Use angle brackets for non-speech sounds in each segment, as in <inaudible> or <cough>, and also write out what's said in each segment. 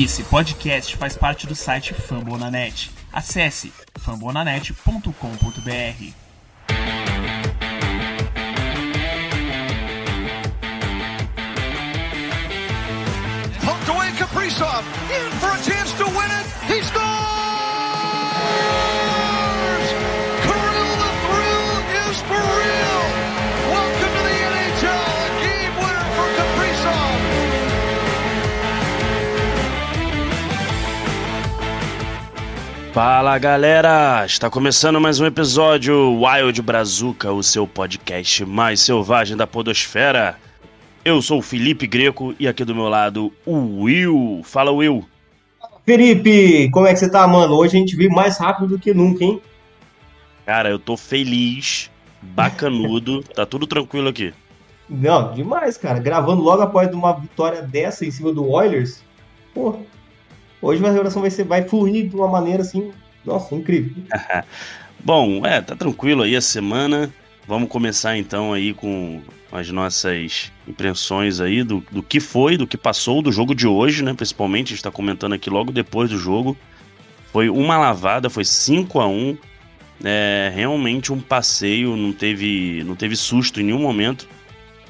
Esse podcast faz parte do site Fambonanet. Acesse fambonanet.com.br. Poked away Kaprizov. In for a chance to win it. He scores! Fala galera! Está começando mais um episódio Wild Brazuca, o seu podcast mais selvagem da Podosfera. Eu sou o Felipe Greco e aqui do meu lado o Will. Fala Will! Felipe, como é que você tá, mano? Hoje a gente veio mais rápido do que nunca, hein? Cara, eu tô feliz, bacanudo, <laughs> tá tudo tranquilo aqui. Não, demais, cara. Gravando logo após uma vitória dessa em cima do Oilers. Pô, hoje a oração vai, ser, vai fluir de uma maneira assim, nossa, incrível. <laughs> Bom, é, tá tranquilo aí a semana. Vamos começar então aí com as nossas impressões aí do, do que foi, do que passou do jogo de hoje, né? Principalmente, a gente tá comentando aqui logo depois do jogo. Foi uma lavada, foi 5 a 1 é, realmente um passeio, não teve, não teve susto em nenhum momento.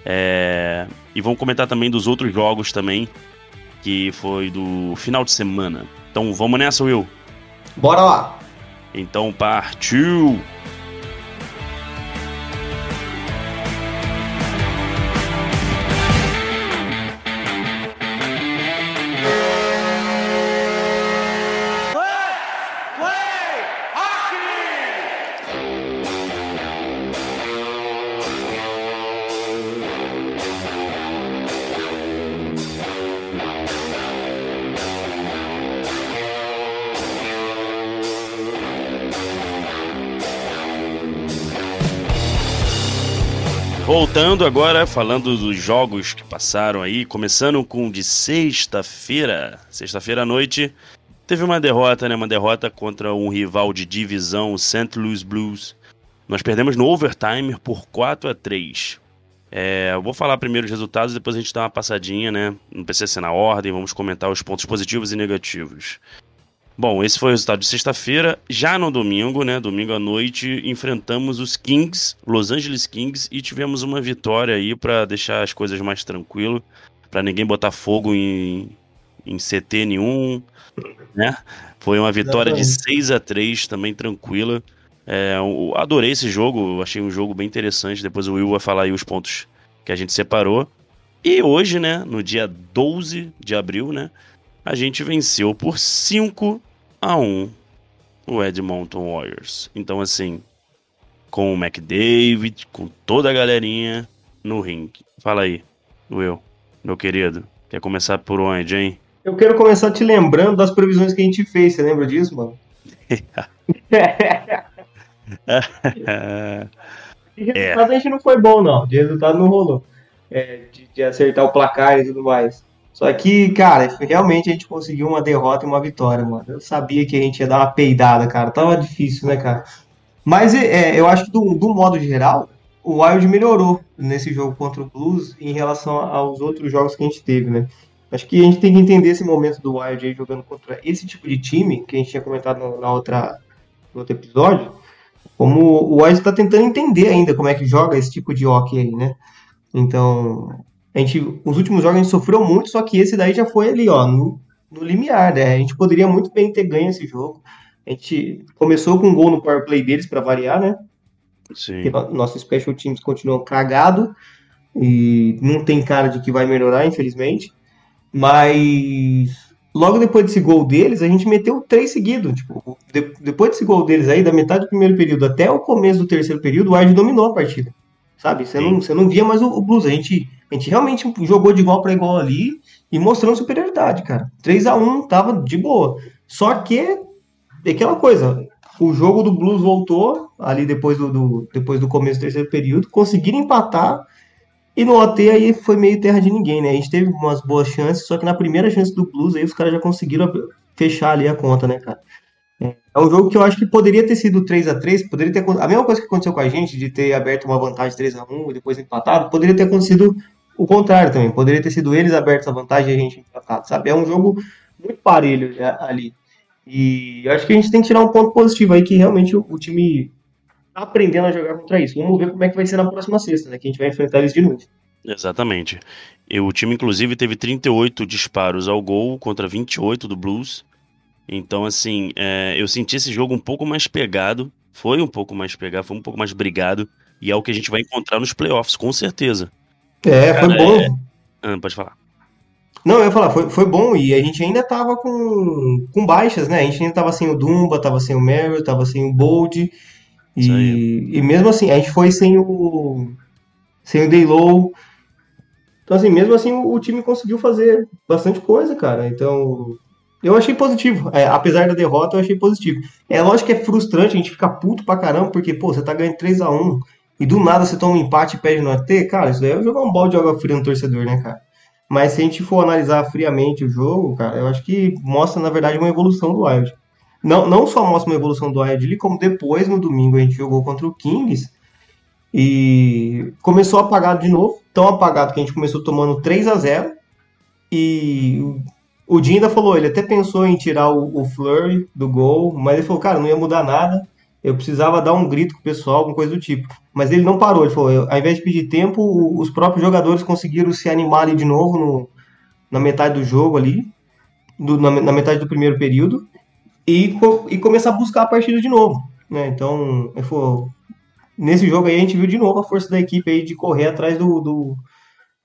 É, e vamos comentar também dos outros jogos também, que foi do final de semana. Então vamos nessa, Will. Bora lá! Então partiu! Voltando agora, falando dos jogos que passaram aí, começando com de sexta-feira. Sexta-feira à noite, teve uma derrota, né? Uma derrota contra um rival de divisão, o St. Louis Blues. Nós perdemos no overtime por 4 a 3 é, eu vou falar primeiro os resultados, depois a gente dá uma passadinha, né? Precisa ser na ordem, vamos comentar os pontos positivos e negativos. Bom, esse foi o resultado de sexta-feira. Já no domingo, né? Domingo à noite, enfrentamos os Kings, Los Angeles Kings, e tivemos uma vitória aí para deixar as coisas mais tranquilo, para ninguém botar fogo em, em CT nenhum, né? Foi uma vitória de 6 a 3 também tranquila. É, adorei esse jogo, achei um jogo bem interessante. Depois o Will vai falar aí os pontos que a gente separou. E hoje, né, no dia 12 de abril, né, a gente venceu por 5 a 1 o Edmonton Warriors. Então, assim, com o McDavid, com toda a galerinha no ringue. Fala aí, Will, meu querido. Quer começar por onde, hein? Eu quero começar te lembrando das previsões que a gente fez, você lembra disso, mano? <laughs> <laughs> De resultado a gente não foi bom, não. De resultado não rolou. É, de, de acertar o placar e tudo mais. Só que, cara, realmente a gente conseguiu uma derrota e uma vitória, mano. Eu sabia que a gente ia dar uma peidada, cara. Tava difícil, né, cara? Mas é, eu acho que do, do modo geral, o Wild melhorou nesse jogo contra o Blues em relação aos outros jogos que a gente teve, né? Acho que a gente tem que entender esse momento do Wild aí jogando contra esse tipo de time, que a gente tinha comentado no, na outra, no outro episódio, como o Wild está tentando entender ainda como é que joga esse tipo de hockey aí, né? Então, a gente, os últimos jogos a gente sofreu muito, só que esse daí já foi ali, ó, no, no limiar, né? A gente poderia muito bem ter ganho esse jogo. A gente começou com um gol no power play deles para variar, né? Sim. Porque no- nossos special teams continuam cagado e não tem cara de que vai melhorar, infelizmente. Mas logo depois desse gol deles, a gente meteu três seguidos. Tipo, de- depois desse gol deles aí, da metade do primeiro período até o começo do terceiro período, o Wild dominou a partida. Sabe? Você não, você não via mais o, o Blues. A gente, a gente realmente jogou de igual para igual ali e mostrando superioridade, cara. 3 a 1 tava de boa. Só que é aquela coisa, o jogo do Blues voltou ali depois do, do- depois do começo do terceiro período, conseguiram empatar e no OT aí foi meio terra de ninguém, né? A gente teve umas boas chances, só que na primeira chance do Blues aí os caras já conseguiram fechar ali a conta, né, cara? É é um jogo que eu acho que poderia ter sido 3 a 3 poderia ter a mesma coisa que aconteceu com a gente, de ter aberto uma vantagem 3 a 1 e depois empatado, poderia ter acontecido o contrário também, poderia ter sido eles abertos a vantagem e a gente empatado, sabe? É um jogo muito parelho né, ali. E acho que a gente tem que tirar um ponto positivo aí, que realmente o, o time tá aprendendo a jogar contra isso. Vamos ver como é que vai ser na próxima sexta, né? Que a gente vai enfrentar eles de novo. Exatamente. E o time, inclusive, teve 38 disparos ao gol contra 28 do Blues. Então, assim, é, eu senti esse jogo um pouco mais pegado. Foi um pouco mais pegado, foi um pouco mais brigado. E é o que a gente vai encontrar nos playoffs, com certeza. É, Cara, foi bom. é- Ah, pode falar. Não, eu ia falar, foi, foi bom e a gente ainda tava com, com baixas, né? A gente ainda tava sem o Dumba, tava sem o Merrill, tava sem o Bold. E, e mesmo assim, a gente foi sem o sem o Daylow. Então, assim, mesmo assim, o, o time conseguiu fazer bastante coisa, cara. Então, eu achei positivo. É, apesar da derrota, eu achei positivo. É lógico que é frustrante, a gente fica puto pra caramba, porque, pô, você tá ganhando 3 a 1 e do nada você toma um empate e perde no AT. Cara, isso daí é jogar um balde de água fria no torcedor, né, cara? Mas se a gente for analisar friamente o jogo, cara, eu acho que mostra, na verdade, uma evolução do Wild. Não, não só mostra uma evolução do Wild como depois, no domingo, a gente jogou contra o Kings e começou apagado de novo. Tão apagado que a gente começou tomando 3 a 0 E o Jim ainda falou, ele até pensou em tirar o, o Flurry do gol, mas ele falou, cara, não ia mudar nada. Eu precisava dar um grito com o pessoal, alguma coisa do tipo. Mas ele não parou, ele falou, ao invés de pedir tempo, os próprios jogadores conseguiram se animar ali de novo no- na metade do jogo ali, do- na, na metade do primeiro período, e, e começar a buscar a partida de novo. Né? Então, ele falou, nesse jogo aí a gente viu de novo a força da equipe aí de correr atrás do, do-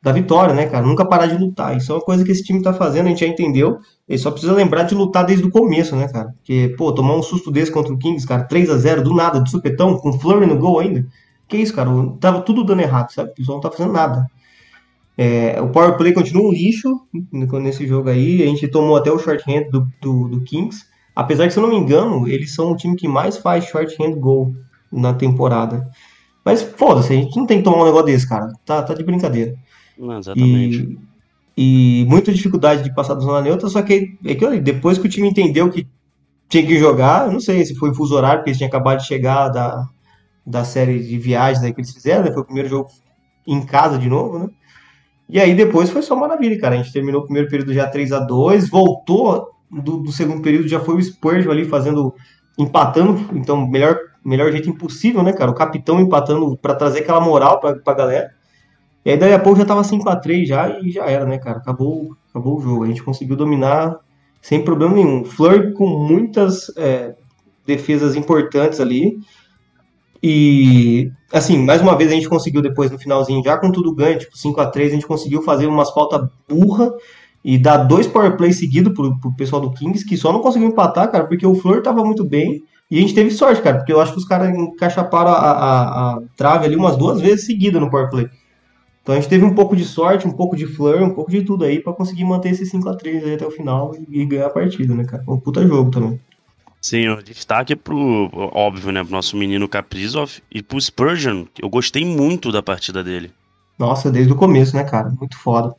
da vitória, né, cara? Nunca parar de lutar. Isso é uma coisa que esse time tá fazendo, a gente já entendeu. Ele só precisa lembrar de lutar desde o começo, né, cara? Porque, pô, tomar um susto desse contra o Kings, cara, 3 a 0 do nada, de supetão, com Flurry no gol ainda. Que isso, cara? Tava tudo dando errado, sabe? O pessoal não tá fazendo nada. É, o power play continua um lixo nesse jogo aí. A gente tomou até o short hand do, do, do Kings. Apesar que, se eu não me engano, eles são o time que mais faz short hand goal na temporada. Mas foda-se, a gente não tem que tomar um negócio desse, cara. Tá, tá de brincadeira. Exatamente. E, e muita dificuldade de passar da zona neutra, só que é que depois que o time entendeu que tinha que jogar, não sei se foi fuso horário, porque eles tinham acabado de chegar da, da série de viagens aí que eles fizeram, né? Foi o primeiro jogo em casa de novo, né? E aí depois foi só maravilha, cara. A gente terminou o primeiro período já 3 a 2 voltou do, do segundo período, já foi o Spurgeon ali fazendo, empatando, então melhor, melhor jeito impossível, né, cara? O capitão empatando pra trazer aquela moral pra, pra galera. E aí daí a pouco já tava 5x3 já e já era, né, cara? Acabou, acabou o jogo. A gente conseguiu dominar sem problema nenhum. Fleur com muitas é, defesas importantes ali. E, assim, mais uma vez a gente conseguiu depois no finalzinho, já com tudo ganho, tipo 5x3, a gente conseguiu fazer umas faltas burra e dar dois power play seguidos pro, pro pessoal do Kings, que só não conseguiu empatar, cara, porque o Fleur tava muito bem. E a gente teve sorte, cara, porque eu acho que os caras encaixaparam a, a, a trave ali umas duas vezes seguidas no power play. Então a gente teve um pouco de sorte, um pouco de flare, um pouco de tudo aí pra conseguir manter esse 5x3 aí até o final e, ganhar a partida, né, cara? Um puta jogo também. Sim, o destaque pro, óbvio, né, pro nosso menino Kaprizov e pro Spurgeon, que eu gostei muito da partida dele. Nossa, desde o começo, né, cara? Muito foda.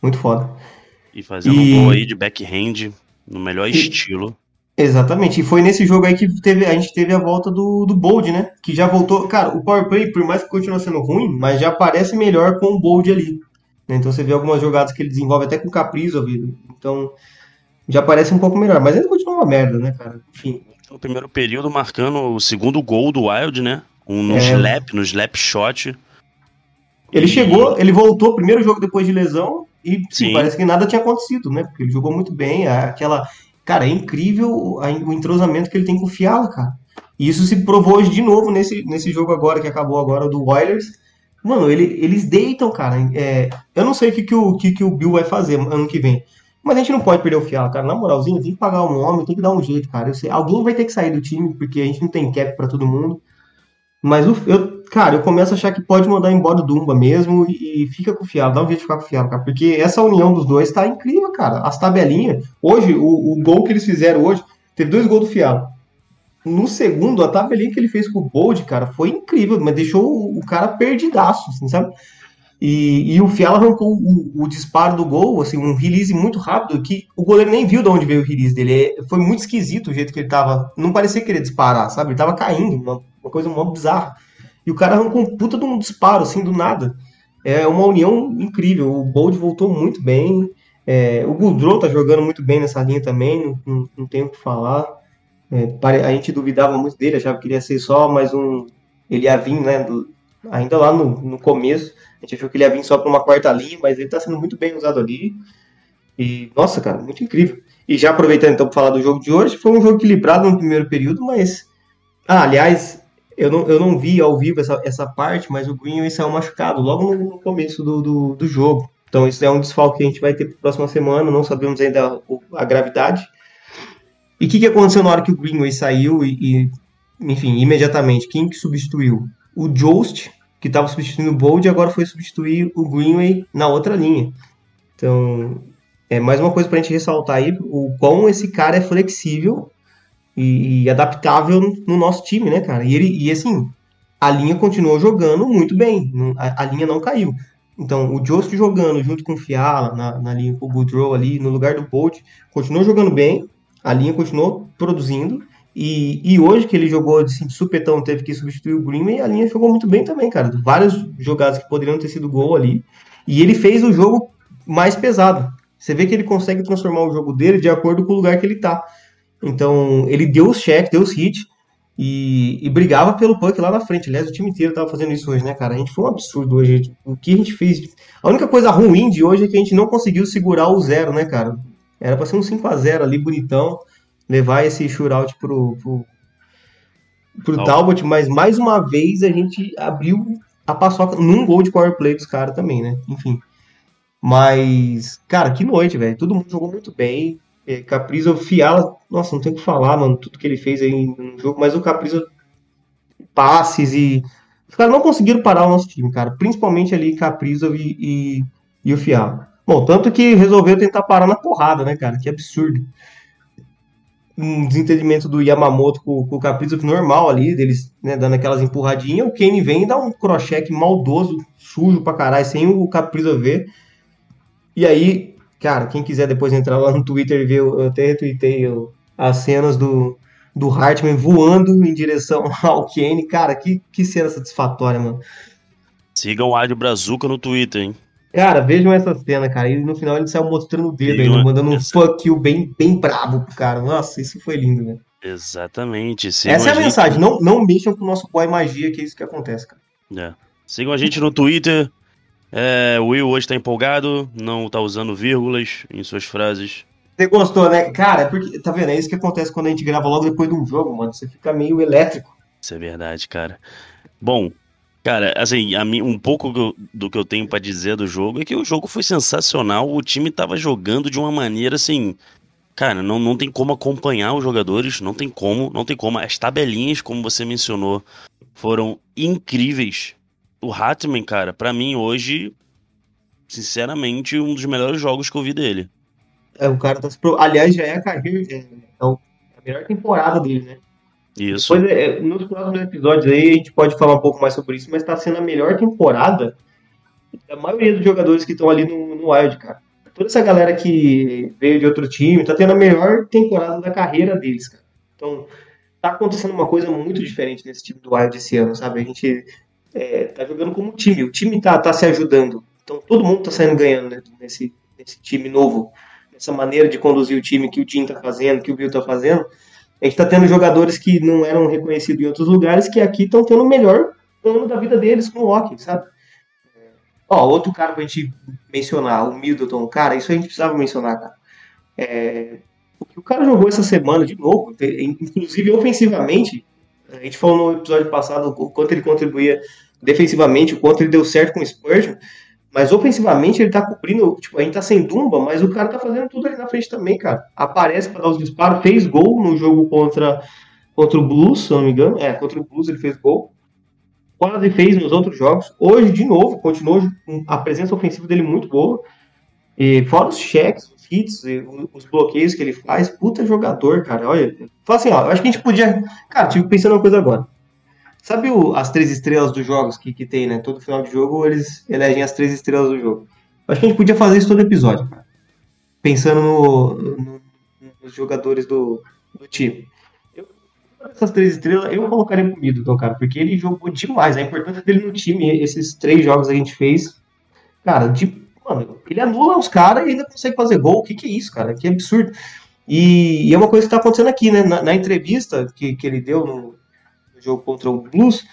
Muito foda. E fazendo E- um gol aí de backhand, no melhor E- estilo. Exatamente. E foi nesse jogo aí que teve, a gente teve a volta do, do Bold, né? Que já voltou. Cara, o power play, por mais que continue sendo ruim, mas já parece melhor com o Bold ali. né? Então você vê algumas jogadas que ele desenvolve até com o Caprizo, então já parece um pouco melhor. Mas ainda continua uma merda, né, cara? Enfim. No primeiro período, marcando o segundo gol do Wild, né? Um no É. slap, no slap shot. Ele chegou, ele voltou, primeiro jogo depois de lesão, e sim, Sim. parece que nada tinha acontecido, né? Porque ele jogou muito bem, aquela. Cara, é incrível o entrosamento que ele tem com o Fiala, cara. E isso se provou hoje de novo nesse, nesse jogo agora, que acabou agora, do Oilers. Mano, ele- eles deitam, cara. É, eu não sei o que, que, o, que, que o Bill vai fazer ano que vem. Mas a gente não pode perder o Fiala, cara. Na moralzinha, tem que pagar um homem, tem que dar um jeito, cara. Sei, alguém vai ter que sair do time, porque a gente não tem cap pra todo mundo. Mas o- eu, cara, eu começo a achar que pode mandar embora o Dumba mesmo e, e fica com o Fialo, dá um jeito de ficar com o Fialo, cara. Porque essa união dos dois tá incrível, cara. As tabelinhas. Hoje, o, o gol que eles fizeram hoje, teve dois gols do Fialo. No segundo, a tabelinha que ele fez com o Bold, cara, foi incrível, mas deixou o, o cara perdidaço, assim, sabe? E, e o Fiala arrancou o, o disparo do gol, assim, um release muito rápido, que o goleiro nem viu de onde veio o release dele. É, Foi muito esquisito o jeito que ele tava. Não parecia querer disparar, sabe? Ele tava caindo, uma, coisa mó bizarra. E o cara arrancou um puta de um disparo, assim, do nada. É uma união incrível. O Bold voltou muito bem. É, o Goudreau tá jogando muito bem nessa linha também, não, não, tenho o que falar. É, a gente duvidava muito dele, achava que ele ia ser só mais um. Ele ia vir, né? do- ainda lá no, no começo, a gente achou que ele ia vir só para uma quarta linha, mas ele tá sendo muito bem usado ali. E, nossa, cara, muito incrível. E já aproveitando então para falar do jogo de hoje, foi um jogo equilibrado no primeiro período, mas. Ah, aliás, eu não, eu não vi ao vivo essa, essa parte, mas o Greenway saiu machucado logo no, no começo do, do, do jogo. Então isso é um desfalque que a gente vai ter para próxima semana, não sabemos ainda o- a gravidade. E o que, que aconteceu na hora que o Greenway saiu e, e, enfim, imediatamente, quem que substituiu? O Jost, que estava substituindo o Bold, agora foi substituir o Greenway na outra linha. Então, é mais uma coisa para a gente ressaltar aí, o quão esse cara é flexível e, e adaptável no nosso time, né, cara? E, ele, e assim, a linha continuou jogando muito bem, a, a linha não caiu. Então, o Jost jogando junto com o Fiala, na, na linha com o Goodrow ali, no lugar do Bolt, continuou jogando bem, a linha continuou produzindo, e, e hoje que ele jogou assim, de supetão, teve que substituir o Greenway, a linha jogou muito bem também, cara. Várias jogadas que poderiam ter sido gol ali, e ele fez o jogo mais pesado. Você vê que ele consegue transformar o jogo dele de acordo com o lugar que ele tá. Então, ele deu os check, deu os hits, e, e brigava pelo puck lá na frente. Aliás, o time inteiro tava fazendo isso hoje, né, cara? A gente foi um absurdo hoje. O que a gente fez. A única coisa ruim de hoje é que a gente não conseguiu segurar o zero, né, cara? Era pra ser um 5x0 ali, bonitão. Levar esse shootout pro, pro, pro Talbot. Talbot, mas mais uma vez a gente abriu a paçoca num gol de power play dos caras também, né? Enfim. Mas, cara, que noite, velho. Todo mundo jogou muito bem. É, Caprizo, Fiala, nossa, não tem o que falar, mano, tudo que ele fez aí no jogo, mas o Caprizo, passes e. Os caras não conseguiram parar o nosso time, cara. Principalmente ali Caprizo e, e, e o Fiala. Bom, tanto que resolveu tentar parar na porrada, né, cara? Que absurdo. Um desentendimento do Yamamoto com, com o Caprizo normal ali, deles né, dando aquelas empurradinhas. O Kane vem e dá um crochê maldoso, sujo pra caralho, sem o Caprizo ver. E aí, cara, quem quiser depois entrar lá no Twitter e ver, eu até retuitei o- as cenas do, do Hartman voando em direção <laughs> ao Kane. Cara, que, que cena satisfatória, mano. Sigam o Ádio Brazuca no Twitter, hein? Cara, vejam essa cena, cara. E no final ele saiu mostrando o dedo ainda, mandando um essa- fuck you bem, bem brabo pro cara. Nossa, isso foi lindo, né? Exatamente. Sigam Essa é a gente- mensagem. Não, não mexam com o nosso boy magia, que é isso que acontece, cara. É. Sigam a gente no Twitter. É, o Will hoje tá empolgado, não tá usando vírgulas em suas frases. Você gostou, né? Cara, é porque, tá vendo? É isso que acontece quando a gente grava logo depois de um jogo, mano. Você fica meio elétrico. Isso é verdade, cara. Bom, cara, assim, a mim, um pouco do, que eu tenho pra dizer do jogo é que o jogo foi sensacional. O time tava jogando de uma maneira assim. Cara, não, não tem como acompanhar os jogadores, não tem como, não tem como. As tabelinhas, como você mencionou, foram incríveis. O Hatman, cara, pra mim hoje, sinceramente, um dos melhores jogos que eu vi dele. É, o cara tá se pro... Aliás, já é a carreira. É, é o- a melhor temporada dele, né? Isso. Depois, é, nos próximos episódios aí, a gente pode falar um pouco mais sobre isso, mas tá sendo a melhor temporada da maioria dos jogadores que estão ali no, no Wild, cara. Toda essa galera que veio de outro time tá tendo a melhor temporada da carreira deles, cara. Então, tá acontecendo uma coisa muito diferente nesse time do Wild esse ano, sabe? A gente é, tá jogando como time, o time tá, tá se ajudando. Então, todo mundo tá saindo ganhando né, nesse, nesse time novo, nessa maneira de conduzir o time que o Jim tá fazendo, que o Bill tá fazendo. A gente tá tendo jogadores que não eram reconhecidos em outros lugares que aqui estão tendo o melhor ano da vida deles com o hockey, sabe? É, Ó, outro cara pra gente mencionar, o Middleton, cara, isso a gente precisava mencionar, cara. É, o que o cara jogou essa semana de novo, inclusive ofensivamente, a gente falou no episódio passado o quanto ele contribuía defensivamente, o quanto ele deu certo com o Spurgeon, mas ofensivamente ele tá cobrindo, tipo, a gente tá sem Dumba, mas o cara tá fazendo tudo ali na frente também, cara. Aparece pra dar os disparos, fez gol no jogo contra, contra o Blues, se eu não me engano. É, contra o Blues ele fez gol. Quase fez nos outros jogos. Hoje, de novo, continuou a presença ofensiva dele muito boa. E fora os cheques, os hits, os bloqueios que ele faz, puta jogador, cara. Olha, assim, ó, acho que a gente podia. Cara, tive pensando uma coisa agora. Sabe o- as três estrelas dos jogos que, que tem, né? Todo final de jogo eles elegem as três estrelas do jogo. Acho que a gente podia fazer isso todo episódio, cara. Pensando no- no- nos jogadores do, do time. Eu, essas três estrelas, eu colocaria pro Middleton, cara, porque ele jogou demais. A importância dele no time, esses três jogos que a gente fez, cara, de, mano, ele anula os caras e ainda consegue fazer gol. O que, que é isso, cara? Que absurdo. E, e é uma coisa que tá acontecendo aqui, né? Na, na entrevista que, que ele deu no jogo contra o Blues,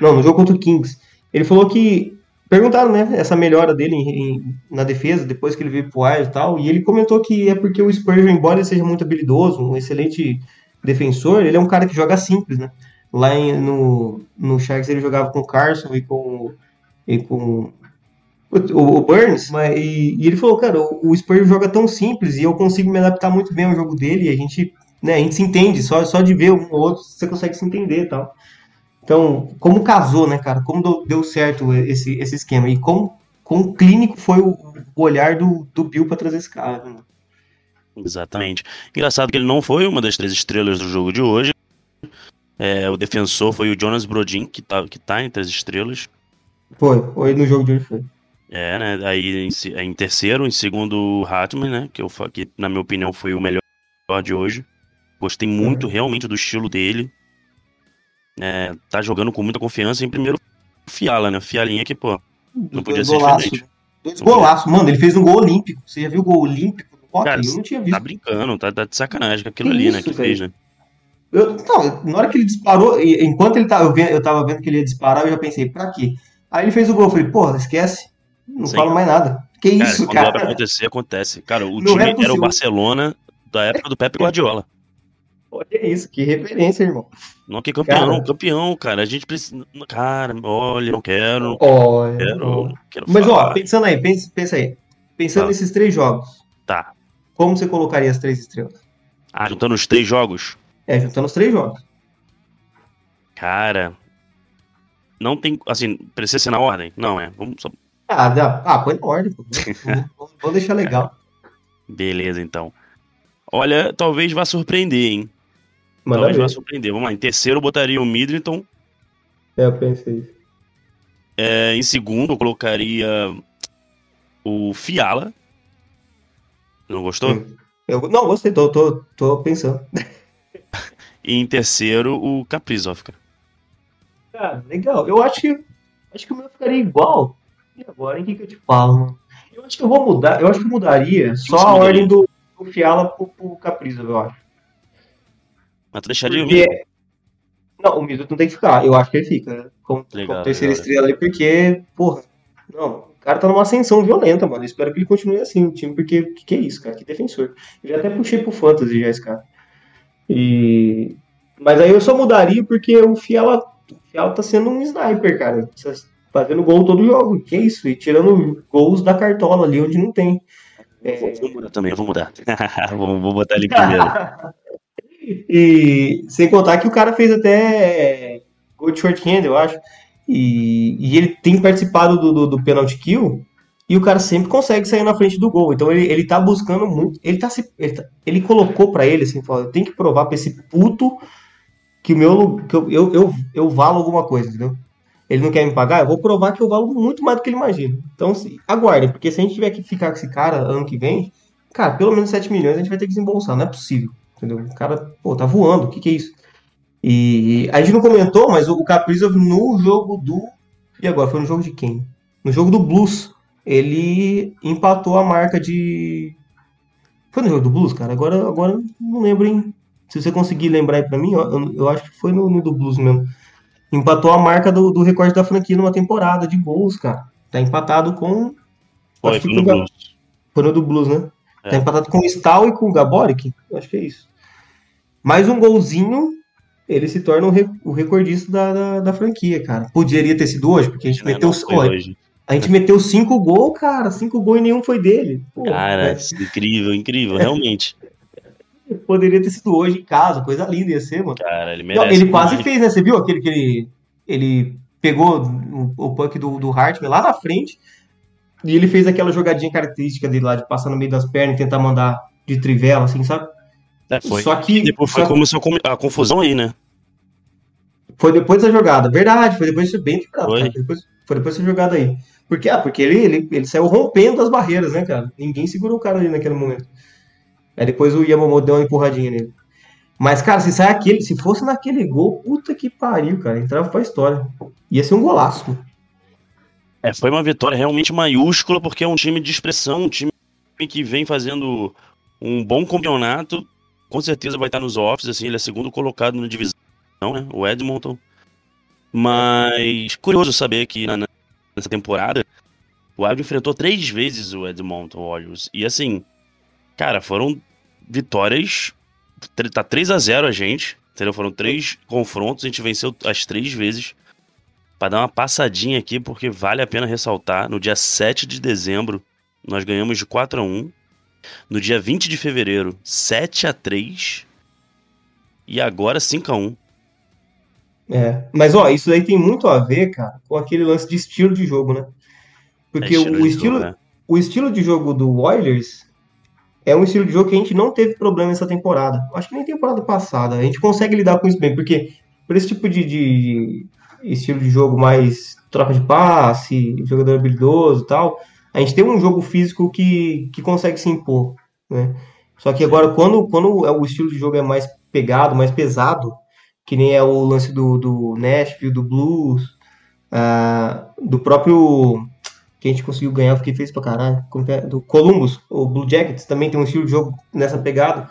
não, no jogo contra o Kings, ele falou que perguntaram, né, essa melhora dele em, em, na defesa, depois que ele veio pro Wild e tal, e ele comentou que é porque o Spurgeon, embora ele seja muito habilidoso, um excelente defensor, ele é um cara que joga simples, né? Lá em, no, no Sharks ele jogava com o Carson e com, e com o, o Burns, mas, e, e, ele falou, cara, o, o joga tão simples e eu consigo me adaptar muito bem ao jogo dele e a gente, né, a gente se entende, só, só de ver um ou outro você consegue se entender e tal. Então, como casou, né, cara? Como deu certo esse, esse esquema e como, como clínico foi o, o olhar do, do Bill para trazer esse cara. Né? Exatamente. Engraçado que ele não foi uma das três estrelas do jogo de hoje. É, o defensor foi o Jonas Brodin, que tá, que tá entre as estrelas. Foi, foi no jogo de hoje foi. É, né? Aí em, em terceiro, em segundo o Hartman, né? Que, eu, que na minha opinião foi o melhor de hoje. Gostei muito realmente do estilo dele. É, tá jogando com muita confiança. Em primeiro, Fiala, né? Fialinha que, pô, não podia ser diferente. Dois golaços, mano. Ele fez um gol olímpico. Você já viu o gol olímpico do Cara, eu não tinha visto. Tá brincando, tá, tá de sacanagem com aquilo que ali, né, isso, né? Que véio? fez, né? Eu, não, na hora que ele disparou, enquanto ele tava, eu, eu tava vendo que ele ia disparar, eu já pensei, pra quê? Aí ele fez o gol, eu falei, porra, esquece. Não Sim. falo mais nada. Que cara, isso, cara? Quando acontecer, acontece. Cara, o não time é era o Barcelona da época do Pepe Guardiola. Olha isso, que referência, irmão. Não, que campeão, cara, campeão, cara. A gente precisa. Cara, olha, não quero. Olha, quero, quero Mas, falar. ó, pensando aí, pensa, pensa aí. Pensando tá. nesses três jogos. Tá. Como você colocaria as três estrelas? Ah, juntando os três jogos? É, juntando os três jogos. Cara. Não tem. Assim, precisa ser na ordem? Não, é. Vamos só. Ah, dá. ah põe na ordem. Vamos deixar legal. <laughs> Beleza, então. Olha, talvez vá surpreender, hein? Manda talvez vá surpreender. Vamos lá. Em terceiro, eu botaria o Middleton. É, eu pensei isso. É, em segundo, eu colocaria o Fiala. Não gostou? Eu, não, gostei, tô, tô, tô pensando. <laughs> e em terceiro, o Kaprizov, cara. Cara, legal. Eu acho que acho que o meu ficaria igual. E agora, em que, que eu te falo, mano? Eu acho que eu vou mudar, eu acho que eu mudaria só a ordem do, do Fiala pro, pro eu acho. Mas tu deixaria porque... o Middleton? Não, o Middleton tem que ficar. Eu acho que ele fica, né? Como, legal, como terceira legal. estrela ali, porque, porra, não, o cara tá numa ascensão violenta, mano. Eu espero que ele continue assim, o time, porque que, que é isso, cara? Que defensor. Eu já até puxei pro Fantasy já esse cara. E... Mas aí eu só mudaria porque o Fiala, o Fiala tá sendo um sniper, cara. Fazendo gol todo jogo. Que é isso? E tirando gols da cartola ali onde não tem. É... Vou mudar também, eu vou mudar. <laughs> vou, vou botar ele <laughs> primeiro. E sem contar que o cara fez até gol de shorthand, eu acho. E, e ele tem participado do, do, do penalty kill e o cara sempre consegue sair na frente do gol. Então ele, ele tá buscando muito. Ele, tá se, ele, tá, ele colocou para ele assim: falou, eu tenho que provar pra esse puto que o meu que eu, eu, eu, eu valo alguma coisa, entendeu? Ele não quer me pagar, eu vou provar que eu valo muito mais do que ele imagina. Então se, aguardem, porque se a gente tiver que ficar com esse cara ano que vem, cara, pelo menos 7 milhões a gente vai ter que desembolsar, não é possível. Entendeu? O cara, pô, tá voando, o que, que é isso? E a gente não comentou, mas o Kaprizov no jogo do. E agora? Foi no jogo de quem? No jogo do Blues. Ele empatou a marca de. Foi no jogo do Blues, cara? Agora, agora não lembro, hein? Se você conseguir lembrar aí pra mim, eu, eu acho que foi no, no, do Blues mesmo. Empatou a marca do, do recorde da franquia numa temporada de gols, cara. Tá empatado com. Foi, foi no Blues. Foi no do Blues, né? É. Tá empatado com o Stahl e com o Gaborik. Acho que é isso. Mais um golzinho ele se torna o, recordista da, da, da, franquia, cara. Poderia ter sido hoje, porque a gente é, meteu. Olha, a gente meteu cinco gols, cara. Cinco gols e nenhum foi dele. Pô, cara, incrível, incrível, realmente. <laughs> Poderia ter sido hoje em casa, coisa linda ia ser, mano. Cara, ele merece. Não, ele quase fez, né? Você viu aquele que ele, ele pegou o, o puck do, do Hartman lá na frente e ele fez aquela jogadinha característica dele lá de passar no meio das pernas e tentar mandar de trivela, assim, sabe? É, foi. Só que. Depois foi só... começou a confusão aí, né? Foi depois da jogada. Verdade, foi depois bem lembrado, foi. Depois, foi depois dessa jogada aí. Porque, ah, porque ele, ele, ele saiu rompendo as barreiras, né, cara? Ninguém segurou o cara ali naquele momento. Aí depois o Yamamoto deu uma empurradinha nele. Mas, cara, se sai aquele, se fosse naquele gol, puta que pariu, cara. Entrava pra história. Ia ser um golaço. É, foi uma vitória realmente maiúscula, porque é um time de expressão, um time que vem fazendo um bom campeonato. Com certeza vai estar nos offs, assim, ele é segundo colocado na divisão, né? O Edmonton. Mas curioso saber que na, nessa temporada o Wild enfrentou três vezes o Edmonton Oilers. E assim, cara, foram vitórias. Tá 3 a 0 a gente. Entendeu? Foram três confrontos, a gente venceu as três vezes. Pra dar uma passadinha aqui, porque vale a pena ressaltar. No dia 7 de dezembro, nós ganhamos de 4 a 1 No dia 20 de fevereiro, 7 a 3 E agora 5 a 1 É, mas ó, isso aí tem muito a ver, cara, com aquele lance de estilo de jogo, né? Porque É o de estilo, jogo, né? o estilo de jogo do Oilers é um estilo de jogo que a gente não teve problema essa temporada. Acho que nem temporada passada. A gente consegue lidar com isso bem, porque por esse tipo de, de estilo de jogo mais troca de passe, jogador habilidoso e tal, a gente tem um jogo físico que, que consegue se impor, né? Só que agora, quando, quando é o estilo de jogo é mais pegado, mais pesado, que nem é o lance do, do Nashville, do Blues, ah, do próprio que a gente conseguiu ganhar, fiquei feliz pra caralho, é? do Columbus, o Blue Jackets também tem um estilo de jogo nessa pegada.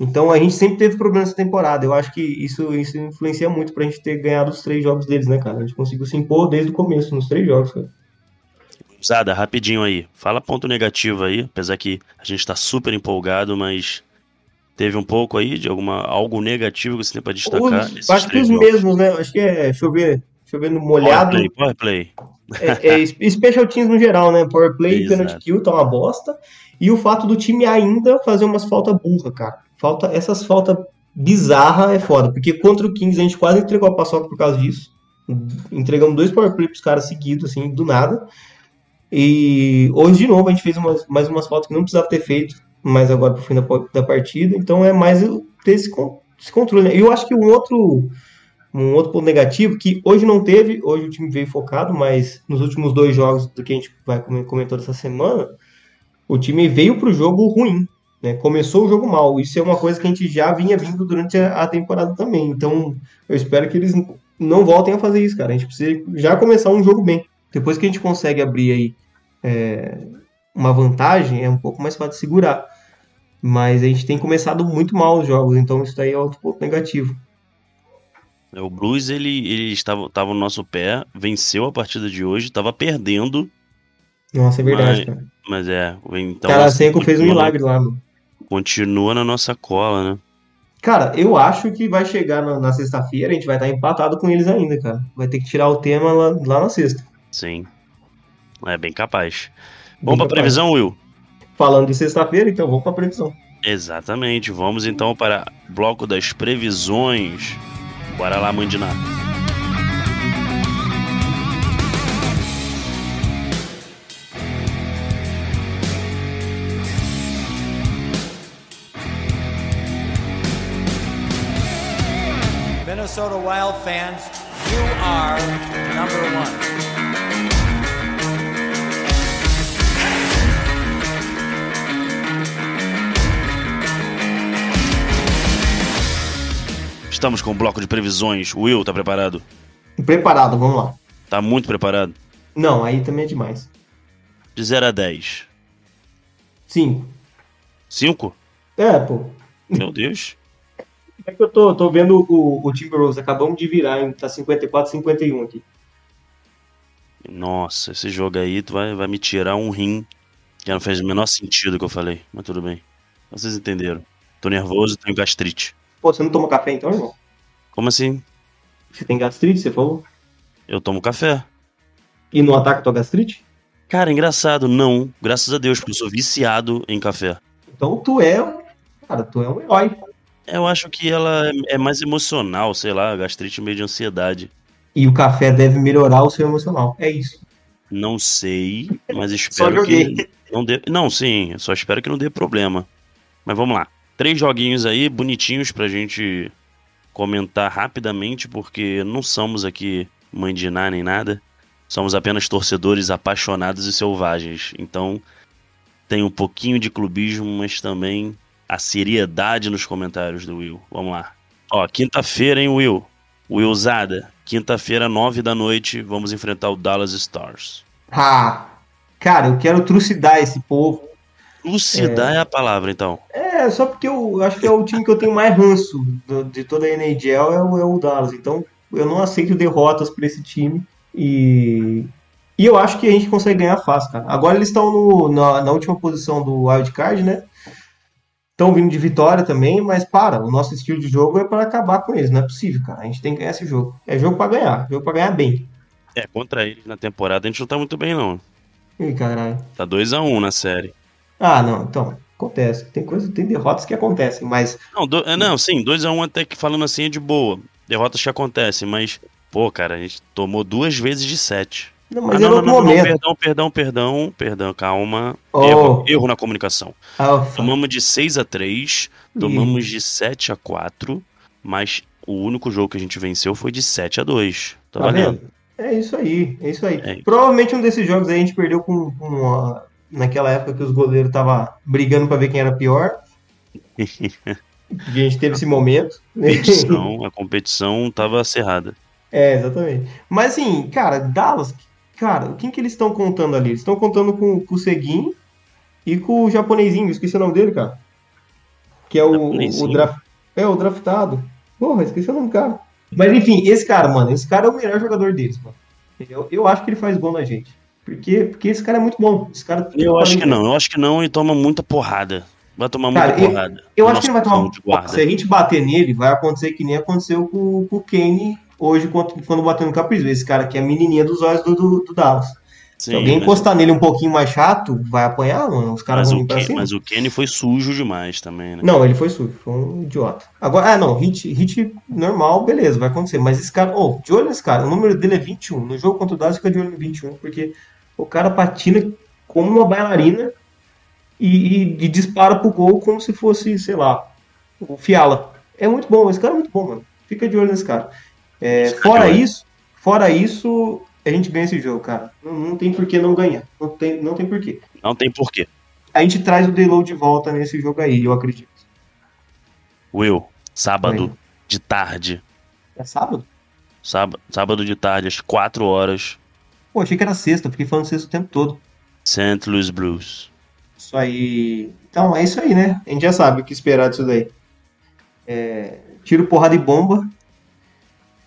Então a gente sempre teve problema nessa temporada. Eu acho que isso, isso influencia muito pra gente ter ganhado os três jogos deles, né, cara? A gente conseguiu se impor desde o começo, nos três jogos, cara. Zada, rapidinho aí. Fala ponto negativo aí, apesar que a gente tá super empolgado, mas teve um pouco aí de alguma algo negativo que você tem pra destacar. Os- acho que os jogos? mesmos, né? Acho que é chover, chover no molhado. Power play, power play. É, é <laughs> special teams no geral, né? Power play e Exato. penalty kill tá uma bosta. E o fato do time ainda fazer umas faltas burra, cara. Falta, essas faltas bizarras é foda. Porque contra o Kings a gente quase entregou a paçoca por causa disso. Entregamos dois power play pros caras seguidos, assim, do nada. E hoje, de novo, a gente fez umas, mais umas faltas que não precisava ter feito. Mas agora pro fim da, da partida. Então é mais ter esse, esse controle. né? E eu acho que um outro um outro ponto negativo que hoje não teve, hoje o time veio focado, mas nos últimos dois jogos do que a gente vai come- comentou essa semana, o time veio pro jogo ruim, né? Começou o jogo mal. Isso é uma coisa que a gente já vinha vindo durante a, a temporada também. Então, eu espero que eles não voltem a fazer isso, cara. A gente precisa já começar um jogo bem. Depois que a gente consegue abrir aí é, uma vantagem, é um pouco mais fácil de segurar. Mas a gente tem começado muito mal os jogos, então isso daí é outro ponto negativo. É, O Blues, ele, ele estava, estava no nosso pé, venceu a partida de hoje, estava perdendo, Nossa, é verdade, Mas- cara. mas é. Então, Tarasenko fez um milagre lá, mano. Continua na nossa cola, né? Cara, eu acho que vai chegar na, na sexta-feira, a gente vai estar empatado com eles ainda, cara. Vai ter que tirar o tema lá, lá na sexta. Sim. É bem capaz. Vamos pra capaz. previsão, Will? Falando de sexta-feira, então vamos pra previsão. Exatamente. Vamos então para bloco das previsões. Bora lá, Mandiná. Minnesota Wild fans, you are number one. Estamos com o bloco de previsões. Will, tá preparado? Preparado, vamos lá. Tá muito preparado? Não, aí também é demais. De 0 a 10. Cinco. 5? É, pô. Meu Deus. É que eu tô, tô vendo o, o Timberwolves, acabamos de virar, hein? Tá 54, 51 aqui. Nossa, esse jogo aí tu vai, vai me tirar um rim. Que não fez o menor sentido o que eu falei. Mas tudo bem. Vocês entenderam. Tô nervoso, tenho gastrite. Pô, você não toma café então, irmão? Como assim? Você tem gastrite, você falou? Eu tomo café. E não ataca tua gastrite? Cara, engraçado, não. Graças a Deus, porque eu sou viciado em café. Então tu é, um- cara, tu é um herói. Eu acho que ela é- mais emocional, sei lá, gastrite meio de ansiedade. E o café deve melhorar o seu emocional. É isso. Não sei, mas <laughs> Só espero que não dê. Não, sim, só espero que não dê problema. Mas vamos lá. Três joguinhos aí, bonitinhos pra gente comentar rapidamente, porque não somos aqui Ná nem nada. Somos apenas torcedores apaixonados e selvagens. Então, tem um pouquinho de clubismo, mas também a seriedade nos comentários do Will. Vamos lá. Ó, quinta-feira, hein, Will? Willzada, quinta-feira, nove da noite, vamos enfrentar o Dallas Stars. Ah, cara, eu quero trucidar esse povo. Lucidar é. a palavra, então. É, só porque eu acho que é o time que eu tenho mais ranço do- de toda a NHL é o, é o Dallas. Então, eu não aceito derrotas pra esse time. E, e eu acho que a gente consegue ganhar fácil, cara. Agora eles estão na, na última posição do Wild Card, né? Estão vindo de vitória também, mas para, o nosso estilo de jogo é para acabar com eles. Não é possível, cara. A gente tem que ganhar esse jogo. É jogo pra ganhar, jogo pra ganhar bem. É, contra eles na temporada a gente não tá muito bem, não. Ih, caralho. Tá 2x1 na série. Ah, não, então, acontece. Tem coisa, tem derrotas que acontecem, mas Não, do- é, não sim, 2x1 até que falando assim é de boa. Derrotas que acontecem, mas, pô, cara, a gente tomou duas vezes de 7. não, Ah, mas não, é não, não, não, momento. perdão, perdão, perdão, perdão, calma. Oh. Erro, erro na comunicação. Ah, Tomamos de 6 a 3 tomamos de 7 a 4 mas o único jogo que a gente venceu foi de 7 a 2 Tá, Tá valendo. vendo? É isso aí, é isso aí. É. Provavelmente um desses jogos aí a gente perdeu com, com a- naquela época que os goleiros estavam brigando pra ver quem era pior. E a gente teve esse momento. <laughs> competição, a competição tava acirrada. é, exatamente. Mas assim, cara, Dallas, cara, quem que eles estão contando ali? Eles estão contando com, com o Seguin e com o japonesinho, esqueci o nome dele, cara. Que é o, o, é, o draftado. Porra, esqueci o nome do cara. Mas enfim, esse cara, mano, esse cara é o melhor jogador deles, mano. Eu, eu acho que ele faz gol na gente. Porque, porque esse cara é muito bom. Esse cara, Eu acho que não, eu acho que não e toma muita porrada. Vai tomar muita Cara, eu- porrada. Eu acho que ele vai tomar. de guarda. Se a gente bater nele, vai acontecer que nem aconteceu com, com o Kane hoje quando, quando bateu no Caprizo. Esse cara aqui é a menininha dos olhos do, do, do Dallas. Sim, Se alguém mas- encostar nele um pouquinho mais chato, vai apanhar, mano. Os caras Mas vão vir pra Ken- cima. mas o Kenny foi sujo demais também, né? Não, ele foi sujo, foi um idiota. Agora, ah, não, hit, hit normal, beleza, vai acontecer. Mas esse cara, oh, de olho nesse cara, o número dele é 21. No jogo contra o Dallas, fica de olho no 21, porque o cara patina como uma bailarina e, e- e dispara pro gol como se fosse, sei lá, o Fiala. É muito bom, esse cara é muito bom, mano. Fica de olho nesse cara. É, fora isso, fora isso, a gente ganha esse jogo, cara. Não, não tem por que não ganhar. Não tem, não tem por quê. Não tem porquê. A gente traz o Deload de volta nesse jogo aí, eu acredito. Will, sábado de tarde. É sábado? Sábado, sábado de tarde, às 4 horas, Pô, achei que era sexta, fiquei falando sexta o tempo todo. St. Louis Blues. Isso aí. Então, é isso aí, né? A gente já sabe o que esperar disso daí. É, tiro, porrada e bomba.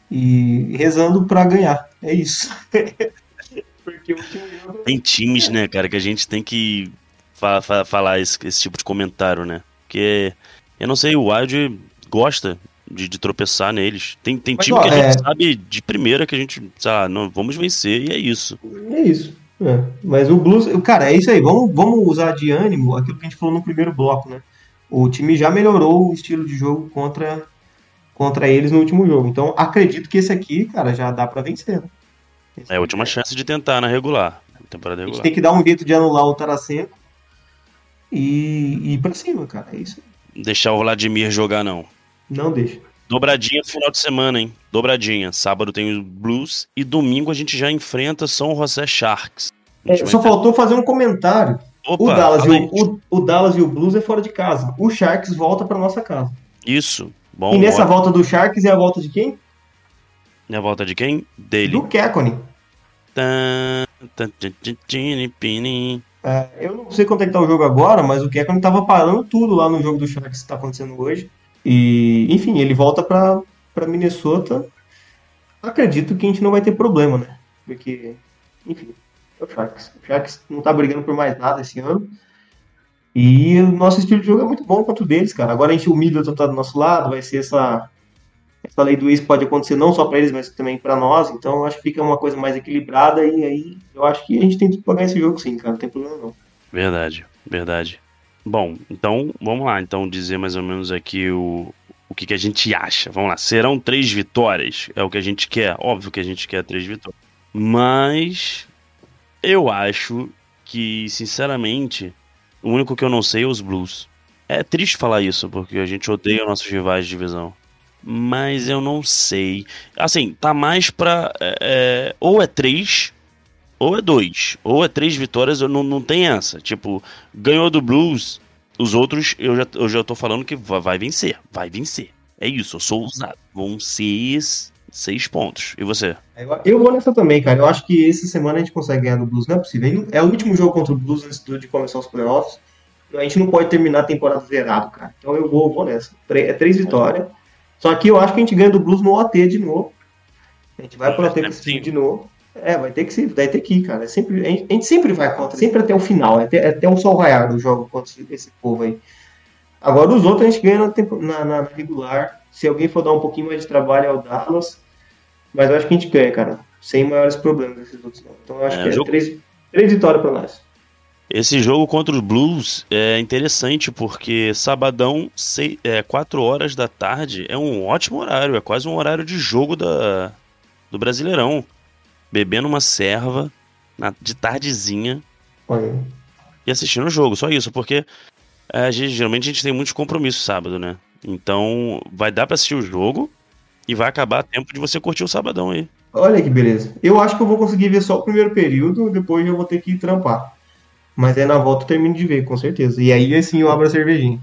E rezando pra ganhar. É isso. <laughs> Porque o jogo. Tem times, né, cara, que a gente tem que fa- fa- falar esse, esse tipo de comentário, né? Porque, eu não sei, o Wild gosta de, de tropeçar neles. Tem, tem Mas, time ó, que a gente é- sabe de primeira que a gente, lá, não, vamos vencer e é isso. É isso. É. Mas o Blues. Cara, é isso aí. Vamos, vamos usar de ânimo aquilo que a gente falou no primeiro bloco, né? O time já melhorou o estilo de jogo contra, contra eles no último jogo. Então, acredito que esse aqui, cara, já dá pra vencer. né? É a última chance de tentar na regular. Temporada A gente regular. tem que dar um jeito de anular o Tarasenko e, e ir pra cima, cara. É isso. aí. Deixar o Vladimir jogar, não. Não deixa. Dobradinha no final de semana, hein? Dobradinha. Sábado tem os Blues e domingo a gente já enfrenta São José Sharks. É, só ter- faltou fazer um comentário. Opa, o, Dallas e o, o- o Dallas e o Blues é fora de casa. O Sharks volta pra nossa casa. Isso. Bom, e nessa ótimo. volta do Sharks é a volta de quem? E a volta de quem? Dele. Do Kekkonen. É, eu não sei quanto é que tá o jogo agora, mas o Kekkonen tava parando tudo lá no jogo do Sharks que tá acontecendo hoje. E, enfim, ele volta pra Minnesota. Acredito que a gente não vai ter problema, né? Porque, enfim, é o Sharks. O Sharks não tá brigando por mais nada esse ano. E o nosso estilo de jogo é muito bom quanto deles, cara. Agora a gente, o Middleton tá do nosso lado, vai ser essa, essa lei do ex pode acontecer não só pra eles, mas também pra nós. Então acho que fica uma coisa mais equilibrada e aí eu acho que a gente tem pra ganhar esse jogo sim, cara. Não tem problema não. Verdade, verdade. Bom, então vamos lá, então dizer mais ou menos aqui o, o que, que a gente acha. Vamos lá, serão três vitórias? É o que a gente quer? Óbvio que a gente quer três vitórias. Mas eu acho que, sinceramente, o único que eu não sei é os Blues. É triste falar isso, porque a gente odeia nossos rivais de divisão. Mas eu não sei. Assim, tá mais pra. é, é, ou é três, ou é dois. Ou é três vitórias, eu não, não tem essa. Tipo, ganhou do Blues, os outros eu já, eu já tô falando que va- vai vencer. Vai vencer. É isso, eu sou ousado. Vão ser. Seis pontos. E você? Eu- Eu vou nessa também, cara. Eu acho que essa semana a gente consegue ganhar do Blues. Não é possível. É o último jogo contra o Blues antes de começar os playoffs. A gente não pode terminar a temporada zerado, cara. Então eu vou, vou nessa. É três vitórias. Só que eu acho que a gente ganha do Blues no OT de novo. A gente vai pro OT com esse time de novo. É, vai ter que ser, vai ter que ir, cara. É sempre, a, gente, a gente sempre vai contra, sempre até o final, até, até o sol raiar do jogo contra esse, povo aí. Agora os outros a gente ganha na, na- na regular. Se alguém for dar um pouquinho mais de trabalho é o Dallas. Mas eu acho que a gente ganha, cara. Sem maiores problemas esses outros não. Então eu acho É, que é jogo- três, três vitórias pra nós. Esse jogo contra os Blues é interessante porque sabadão, sei, é, 4 horas da tarde, é um ótimo horário. É quase um horário de jogo da, do Brasileirão. Bebendo uma serva na- de tardezinha Olha, e assistindo o jogo. Só isso, porque é, a gente- geralmente a gente tem muitos compromissos sábado, né? Então vai dar pra assistir o jogo e vai acabar tempo de você curtir o sabadão aí. olha que beleza. Eu acho que eu vou conseguir ver só o primeiro período, depois eu vou ter que trampar. Mas aí na volta eu termino de ver, com certeza. E aí assim eu abro a cervejinha.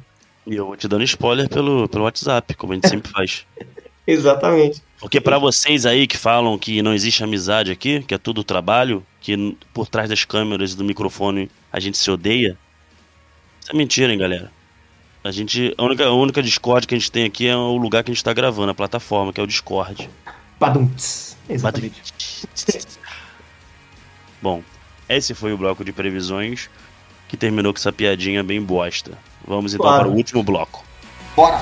E eu vou te dando spoiler pelo, pelo WhatsApp, como a gente <laughs> sempre faz. Exatamente. Porque pra vocês aí que falam que não existe amizade aqui, que é tudo trabalho, que por trás das câmeras e do microfone a gente se odeia, isso é mentira, hein, galera. A gente, a única, a única Discord que a gente tem aqui é o lugar que a gente tá gravando, a plataforma, que é o Discord. Padum-ts. Exatamente. Bom, esse foi o bloco de previsões que terminou com essa piadinha bem bosta. Vamos então Claro. para o último bloco. Bora!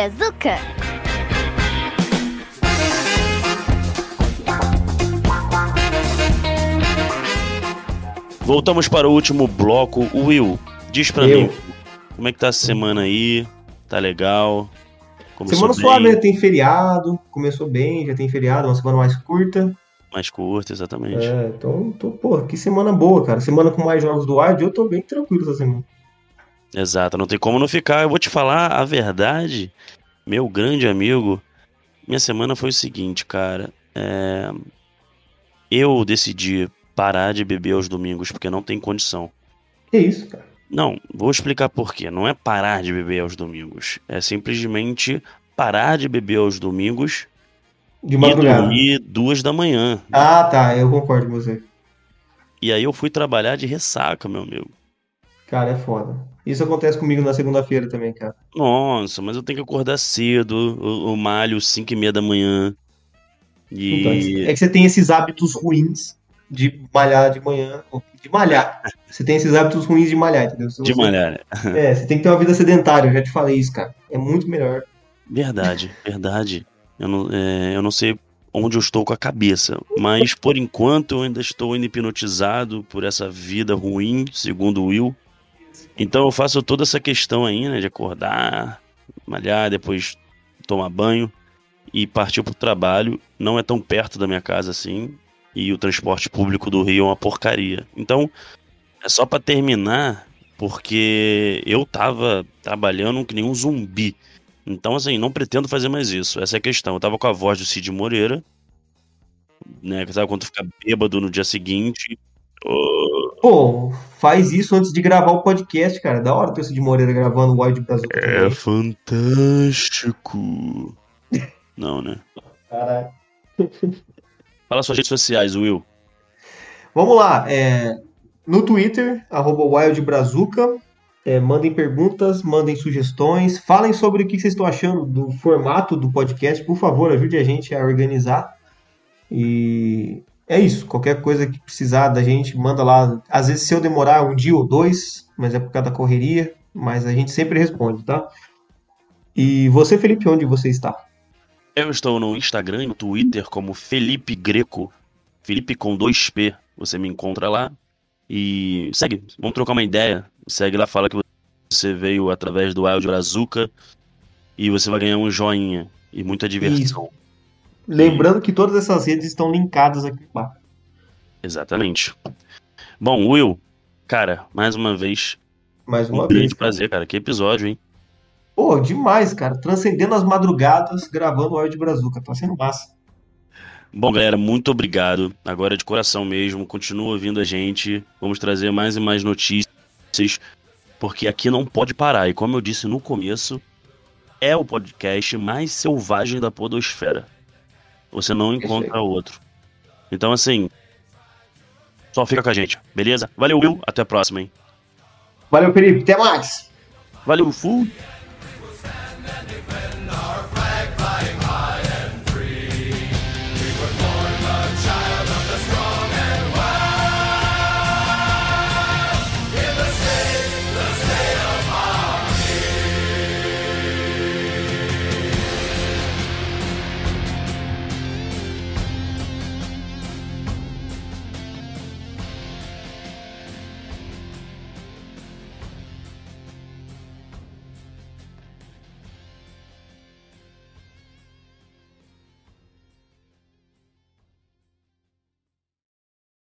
Brazuca. Voltamos para o último bloco. Will, diz pra Eu. mim, como é que tá essa semana aí? Tá legal? Começou Semana bem, suave, né? Tem feriado, começou bem, já tem feriado, uma semana mais curta. mais curta, exatamente. É, então, tô, pô, que semana boa, cara. Semana com mais jogos do Wild, eu tô bem tranquilo essa semana. Exato, não tem como não ficar. Eu vou te falar a verdade, meu grande amigo. Minha semana foi o seguinte, cara. é, Eu decidi parar de beber aos domingos porque não tem condição. Que isso, cara. Não, vou explicar por quê. Não é parar de beber aos domingos. É simplesmente parar de beber aos domingos De e madrugada. dormir duas da manhã. Ah, tá, eu concordo com você. E aí eu fui trabalhar de ressaca, meu amigo. Cara, é foda. Isso acontece comigo na segunda-feira também, cara. Nossa, mas eu tenho que acordar cedo. Eu, eu malho 5 e meia da manhã. Então, E. é que você tem esses hábitos ruins de malhar de manhã. De malhar. <laughs> Você tem esses hábitos ruins de malhar, entendeu? Se De você- malhar, né? <laughs> É, você tem que ter uma vida sedentária, eu já te falei isso, cara. É muito melhor. Verdade, verdade. Eu não, é, eu não sei onde eu estou com a cabeça, mas por enquanto eu ainda estou hipnotizado por essa vida ruim, segundo o Will. Então eu faço toda essa questão aí, né, de acordar, malhar, depois tomar banho e partir pro trabalho. Não é tão perto da minha casa assim, e o transporte público do Rio é uma porcaria. Então, é só pra terminar, porque eu tava trabalhando que nem um zumbi. Então, assim, não pretendo fazer mais isso. Essa é a questão. Eu tava com a voz do Cid Moreira, né? Sabe quando fica bêbado no dia seguinte. Pô, faz isso antes de gravar o podcast, cara. Da hora ter o Cid Moreira gravando o Wild Brasil. é fantástico. <laughs> Não, né? Caralho. Fala suas redes sociais, Will. Vamos lá. é, no Twitter, arroba WildBrazuca. É, mandem perguntas, mandem sugestões. Falem sobre o que vocês estão achando do formato do podcast. Por favor, ajude a gente a organizar. E é isso. Qualquer coisa que precisar da gente, manda lá. Às vezes, se eu demorar um dia ou dois, mas é por causa da correria. Mas a gente sempre responde, tá? E você, Felipe, onde você está? Eu estou no Instagram e no Twitter como Felipe Greco. Felipe com 2P. Você me encontra lá. E segue, vamos trocar uma ideia. Segue lá, fala que você veio através do Wild Brazuca. E você vai ganhar um joinha e muita diversão. Lembrando que todas essas redes estão linkadas aqui embaixo. Exatamente. Bom, Will, cara, mais uma vez, Mais um uma grande vez. cara. prazer, cara. Que episódio, hein? Pô, demais, cara. Transcendendo as madrugadas, gravando o Wild Brazuca. Tá sendo massa. Bom, galera, muito obrigado. Agora de coração mesmo, continua ouvindo a gente. Vamos trazer mais e mais notícias, porque aqui não pode parar. E como eu disse no começo, é o podcast mais selvagem da podosfera. Você não encontra outro. Então, assim, só fica com a gente, beleza? Valeu, Will. Até a próxima, hein? Valeu, Felipe. Até mais. Valeu, fui.